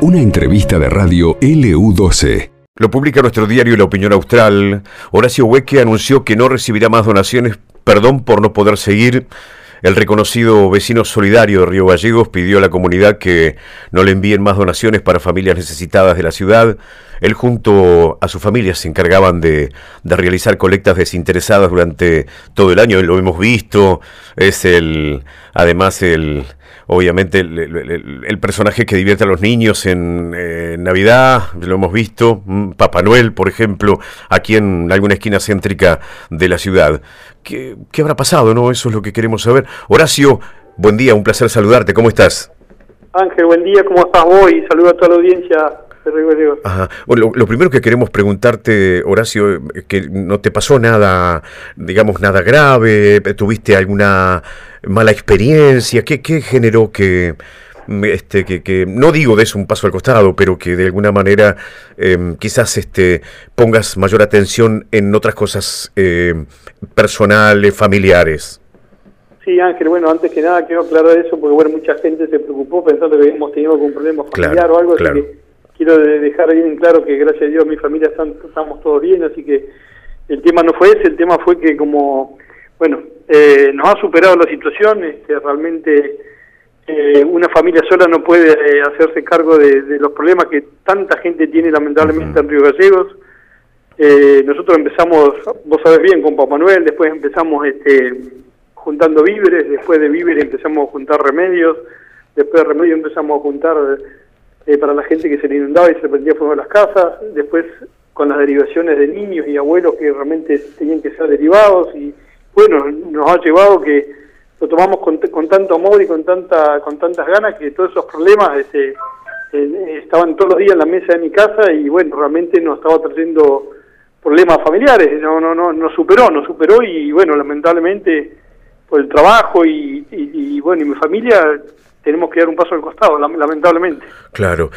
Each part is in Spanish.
Una entrevista de radio LU12. Lo publica nuestro diario La Opinión Austral. Horacio Hueque anunció que no recibirá más donaciones, perdón por no poder seguir. El reconocido vecino solidario de Río Gallegos pidió a la comunidad que no le envíen más donaciones para familias necesitadas de la ciudad. Él junto a su familia se encargaban de, de realizar colectas desinteresadas durante todo el año. Lo hemos visto. Es el, además el, obviamente el, personaje que divierte a los niños en eh, Navidad, lo hemos visto, mm, Papá Noel, por ejemplo, aquí en alguna esquina céntrica de la ciudad. ¿Qué, ¿Qué, habrá pasado? no Eso es lo que queremos saber. Horacio, buen día, un placer saludarte, ¿cómo estás? Ángel, buen día, ¿cómo estás hoy? Saludo a toda la audiencia Ajá. Bueno, lo, primero que queremos preguntarte, Horacio, que no te pasó nada, digamos, nada grave, tuviste alguna mala experiencia, ¿qué, qué generó que, este, que, que, no digo des un paso al costado, pero que de alguna manera em, quizás este, pongas mayor atención en otras cosas em, personales, familiares. Sí, Ángel, bueno, antes que nada quiero aclarar eso porque bueno, mucha gente se preocupó pensando que habíamos tenido algún problema familiar o algo, así que quiero dejar bien claro que gracias a Dios mi familia estamos todos bien, así que el tema no fue ese, el tema fue que como, bueno, eh, nos ha superado la situación, este, realmente eh, una familia sola no puede eh, hacerse cargo de, los problemas que tanta gente tiene lamentablemente en Río Gallegos. nosotros empezamos, vos sabés bien, con Papá Manuel, después empezamos este, juntando víveres, después de víveres empezamos a juntar remedios, después de remedios empezamos a juntar eh, para la gente que se le inundaba y se le prendía fuego a las casas, después con las derivaciones de niños y abuelos que realmente tenían que ser derivados y bueno, nos ha llevado que lo tomamos con, con tanto amor y con tanta con tantas ganas que todos esos problemas este, estaban todos los días en la mesa de mi casa y bueno, realmente nos estaba trayendo problemas familiares, no no no nos superó, nos superó y bueno, lamentablemente por el trabajo y, y bueno, y mi familia tenemos que dar un paso al costado, lamentablemente. Claro.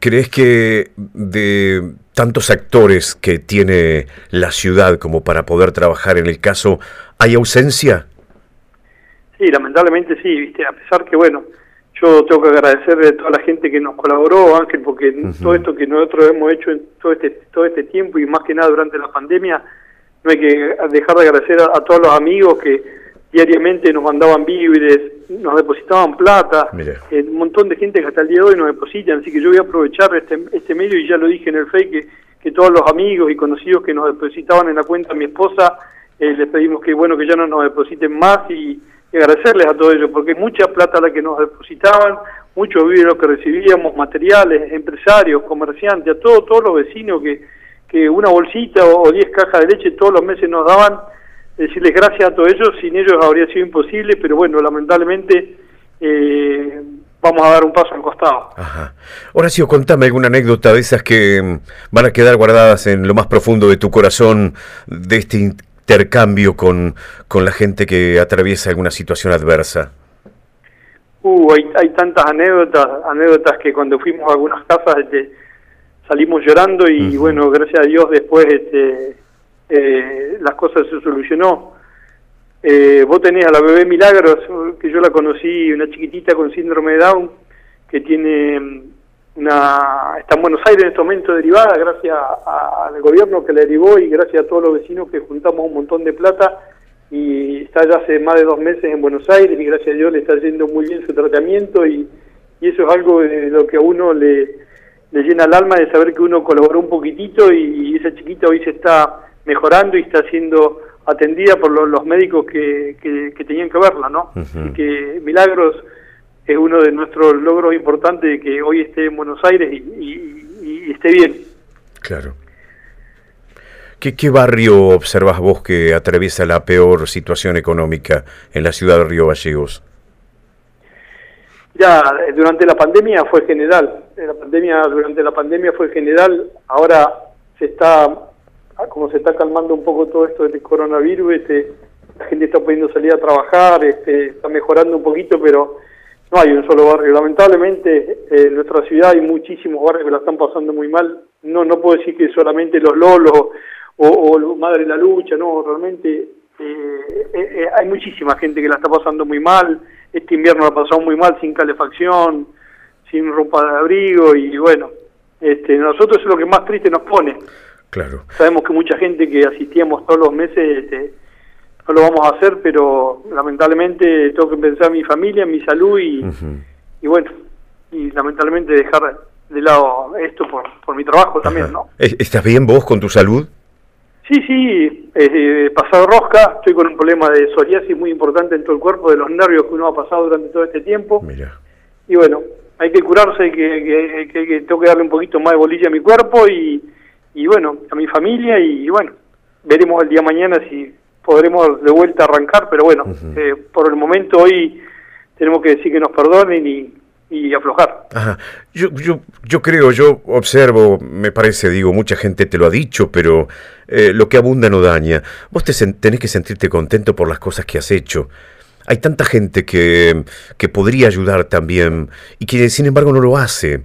¿Crees que de tantos actores que tiene la ciudad como para poder trabajar en el caso, hay ausencia? Sí, lamentablemente sí, ¿viste? a pesar que, bueno, yo tengo que agradecerle a toda la gente que nos colaboró, Ángel, porque todo esto que nosotros hemos hecho en todo este, todo este tiempo y más que nada durante la pandemia, no hay que dejar de agradecer a todos los amigos que diariamente nos mandaban víveres, nos depositaban plata, eh, un montón de gente que hasta el día de hoy nos depositan, así que yo voy a aprovechar este, este medio y ya lo dije en el FEI que, que todos los amigos y conocidos que nos depositaban en la cuenta de mi esposa, eh, les pedimos que bueno que ya no nos depositen más y, agradecerles a todos ellos, porque mucha plata la que nos depositaban, mucho víveres que recibíamos, materiales, empresarios, comerciantes, a todos, todos los vecinos que, que una bolsita o 10 cajas de leche todos los meses nos daban, decirles gracias a todos ellos, sin ellos habría sido imposible, pero bueno, lamentablemente eh, vamos a dar un paso al costado. Ajá. Horacio, contame alguna anécdota de esas que mm, van a quedar guardadas en lo más profundo de tu corazón, de este intercambio con, con la gente que atraviesa alguna situación adversa. Uh, hay, hay tantas anécdotas, anécdotas que cuando fuimos a algunas casas este, salimos llorando y bueno, gracias a Dios después este, eh, las cosas se solucionó. Eh, vos tenés a la bebé Milagros, que yo la conocí, una chiquitita con síndrome de Down, que tiene mm, una está en Buenos Aires en este momento derivada, gracias al gobierno que la derivó y gracias a todos los vecinos que juntamos un montón de plata y está ya hace más de dos meses en Buenos Aires y gracias a Dios le está yendo muy bien su tratamiento y, y eso es algo de lo que a uno le, le llena el alma de saber que uno colaboró un poquitito y esa chiquita hoy se está mejorando y está siendo atendida por los, médicos que, que, tenían que verla, ¿no? y que Milagros es uno de nuestros logros importantes de que hoy esté en Buenos Aires y, esté bien. Claro. ¿Qué, ¿Qué, barrio observas vos que atraviesa la peor situación económica en la ciudad de Río Gallegos? Ya, durante la pandemia fue general. La pandemia, durante la pandemia fue general. Ahora se está como se está calmando un poco todo esto del coronavirus, este, la gente está pudiendo salir a trabajar, este, está mejorando un poquito, pero no hay un solo barrio. Lamentablemente, eh, en nuestra ciudad hay muchísimos barrios que la están pasando muy mal. No, no puedo decir que solamente los Lolos o, Madre de la Lucha, no, realmente eh, hay muchísima gente que la está pasando muy mal, este invierno la ha pasado muy mal sin calefacción, sin ropa de abrigo y bueno, este, nosotros es lo que más triste nos pone. Claro. Sabemos que mucha gente que asistíamos todos los meses este, no lo vamos a hacer, pero lamentablemente tengo que pensar en mi familia, en mi salud y, y bueno, y lamentablemente dejar de lado esto por, por mi trabajo también, ¿no? ¿Estás bien vos con tu salud? Sí, sí, eh, pasado rosca, estoy con un problema de psoriasis muy importante en todo el cuerpo, de los nervios que uno ha pasado durante todo este tiempo. Mira. Y bueno, hay que curarse, hay que, que, tengo que darle un poquito más de bolilla a mi cuerpo y, y bueno, a mi familia y, bueno, veremos el día mañana si podremos de vuelta arrancar, pero bueno, eh, por el momento hoy tenemos que decir que nos perdonen y, y aflojar. Ajá. Yo, yo, yo creo, yo observo, me parece, digo, mucha gente te lo ha dicho, pero eh, lo que abunda no daña. Vos te tenés que sentirte contento por las cosas que has hecho. Hay tanta gente que, que podría ayudar también y que sin embargo no lo hace.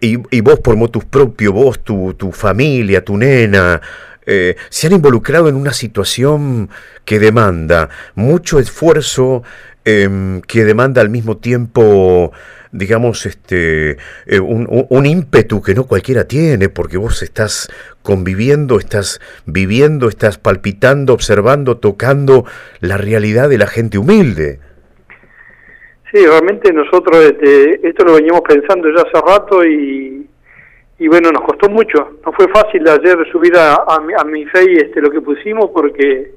Y, y vos por motus propio, vos, tu, tu familia, tu nena, eh, se han involucrado en una situación que demanda mucho esfuerzo, em, que demanda al mismo tiempo digamos, este, eh, un, ímpetu que no cualquiera tiene, porque vos estás conviviendo, estás viviendo, estás palpitando, observando, tocando la realidad de la gente humilde. Sí, realmente nosotros este, esto lo veníamos pensando ya hace rato y, y bueno, nos costó mucho. No fue fácil ayer subir a, mi, a mi fe este, lo que pusimos porque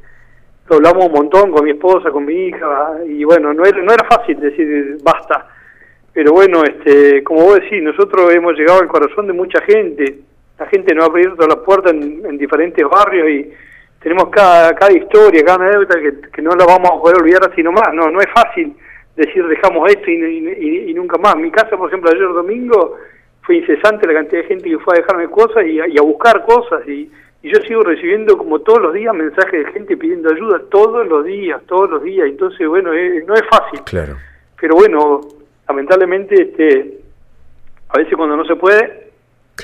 hablamos un montón con mi esposa, con mi hija y bueno, no era, no era fácil decir basta pero bueno, este, como vos decís, nosotros hemos llegado al corazón de mucha gente. La gente nos ha abierto la puerta en, diferentes barrios y tenemos cada, cada historia, cada anécdota que, no la vamos a poder olvidar así nomás. No, no es fácil decir dejamos esto y, nunca más. Mi casa, por ejemplo, ayer domingo fue incesante la cantidad de gente que fue a dejarme cosas y, a buscar cosas y, y yo sigo recibiendo como todos los días mensajes de gente pidiendo ayuda, todos los días, todos los días. Entonces, bueno, no es fácil. Claro. Pero bueno, lamentablemente este a veces cuando no se puede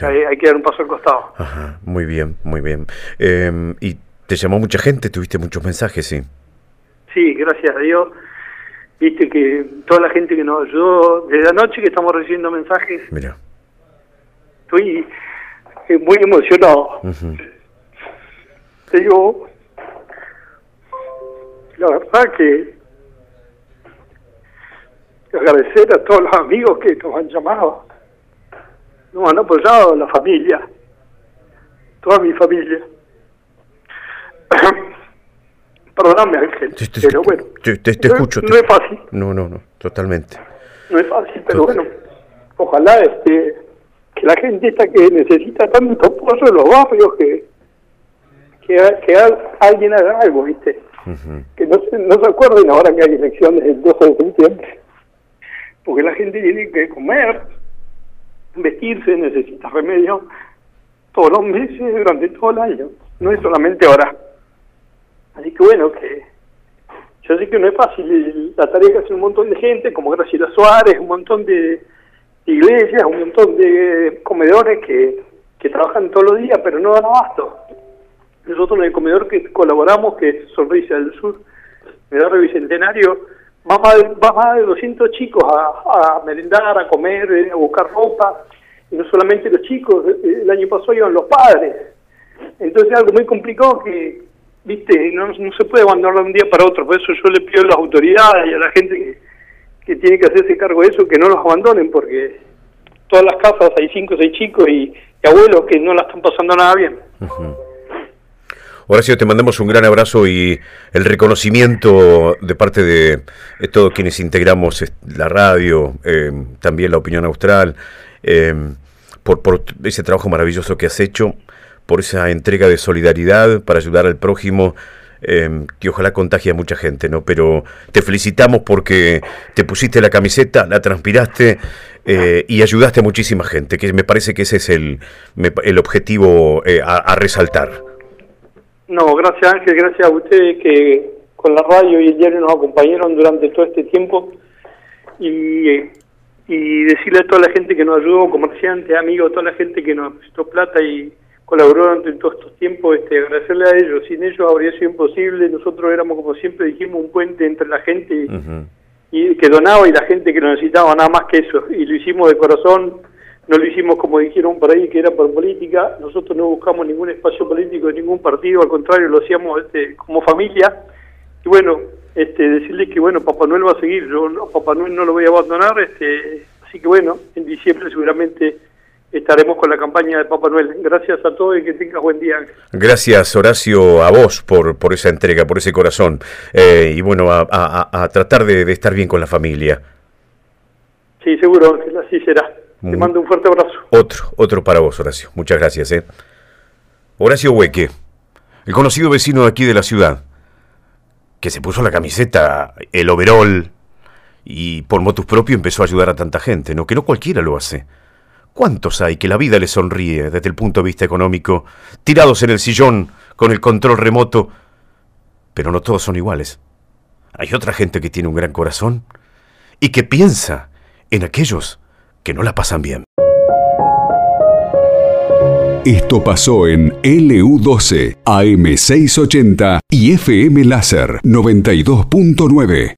hay, que dar un paso al costado. Ajá, muy bien, muy bien. Em, ¿Y te llamó mucha gente? ¿Tuviste muchos mensajes? Sí. Sí, gracias a Dios. Viste que toda la gente que nos ayudó, desde anoche que estamos recibiendo mensajes. Mira. Estoy eh, muy emocionado. Te digo, la verdad que agradecer a todos los amigos que nos han llamado, nos han apoyado, la familia, toda mi familia. Perdóname, Ángel, pero bueno. Te, escucho. No es fácil. No, no, no, totalmente. No es fácil, pero bueno, ojalá este que la gente esta que necesita tanto apoyo en los barrios, que, que, alguien haga algo, ¿viste? Que no se, no se acuerden ahora que hay elecciones el 12 de septiembre porque la gente tiene que comer, vestirse, necesita remedio todos los meses, durante todo el año, no es solamente ahora. Así que bueno, que yo sé que no es fácil, la tarea que hace un montón de gente, como Graciela Suárez, un montón de iglesias, un montón de comedores que, que trabajan todos los días, pero no dan abasto. Nosotros en el comedor que colaboramos, que es Sonrisa del Sur, el Bicentenario, va más, de 200 chicos a, merendar, a comer, eh, a buscar ropa, y no solamente los chicos, eh, el año pasado iban los padres. Entonces es algo muy complicado que, viste, no, no se puede abandonar de un día para otro, por eso yo le pido a las autoridades y a la gente que, tiene que hacerse cargo de eso, que no los abandonen, porque todas las casas hay cinco o seis chicos y, abuelos que no la están pasando nada bien. Horacio, te mandamos un gran abrazo y el reconocimiento de parte de, todos quienes integramos la radio, eh, también la opinión austral, eh, por ese trabajo maravilloso que has hecho, por esa entrega de solidaridad para ayudar al prójimo. Eh, que ojalá contagie a mucha gente, ¿no? Pero te felicitamos porque te pusiste la camiseta, la transpiraste y ayudaste a muchísima gente, que me parece que ese es el, el objetivo a resaltar. No, gracias Ángel, gracias a ustedes que con la radio y el diario nos acompañaron durante todo este tiempo y, y decirle a toda la gente que nos ayudó, comerciantes, amigos, toda la gente que nos prestó plata y colaboró durante todos estos tiempos, este, agradecerle a ellos. Sin ellos habría sido imposible. Nosotros éramos, como siempre dijimos, un puente entre la gente y, que donaba y la gente que lo necesitaba, nada más que eso. Y lo hicimos de corazón, no lo hicimos como dijeron por ahí, que era por política. Nosotros no buscamos ningún espacio político de ningún partido, al contrario, lo hacíamos este, como familia. Y bueno, este, decirles que bueno, Papá Noel va a seguir, yo no, Papá Noel no lo voy a abandonar, este, así que bueno, en diciembre seguramente estaremos con la campaña de Papá Noel. Gracias a todos y que tengas buen día. Gracias, Horacio, a vos por, por esa entrega, por ese corazón. Eh, y bueno, a, tratar de, estar bien con la familia. Sí, seguro, así será. Te mando un fuerte abrazo. Otro, otro para vos, Horacio. Muchas gracias. ¿eh? Horacio Hueque, el conocido vecino de aquí de la ciudad, que se puso la camiseta, el overol, y por motus propio empezó a ayudar a tanta gente, ¿no? Que no cualquiera lo hace. ¿Cuántos hay que la vida les sonríe desde el punto de vista económico, tirados en el sillón con el control remoto? Pero no todos son iguales. Hay otra gente que tiene un gran corazón y que piensa en aquellos que no la pasan bien. Esto pasó en LU12, AM680 y FM Láser 92.9.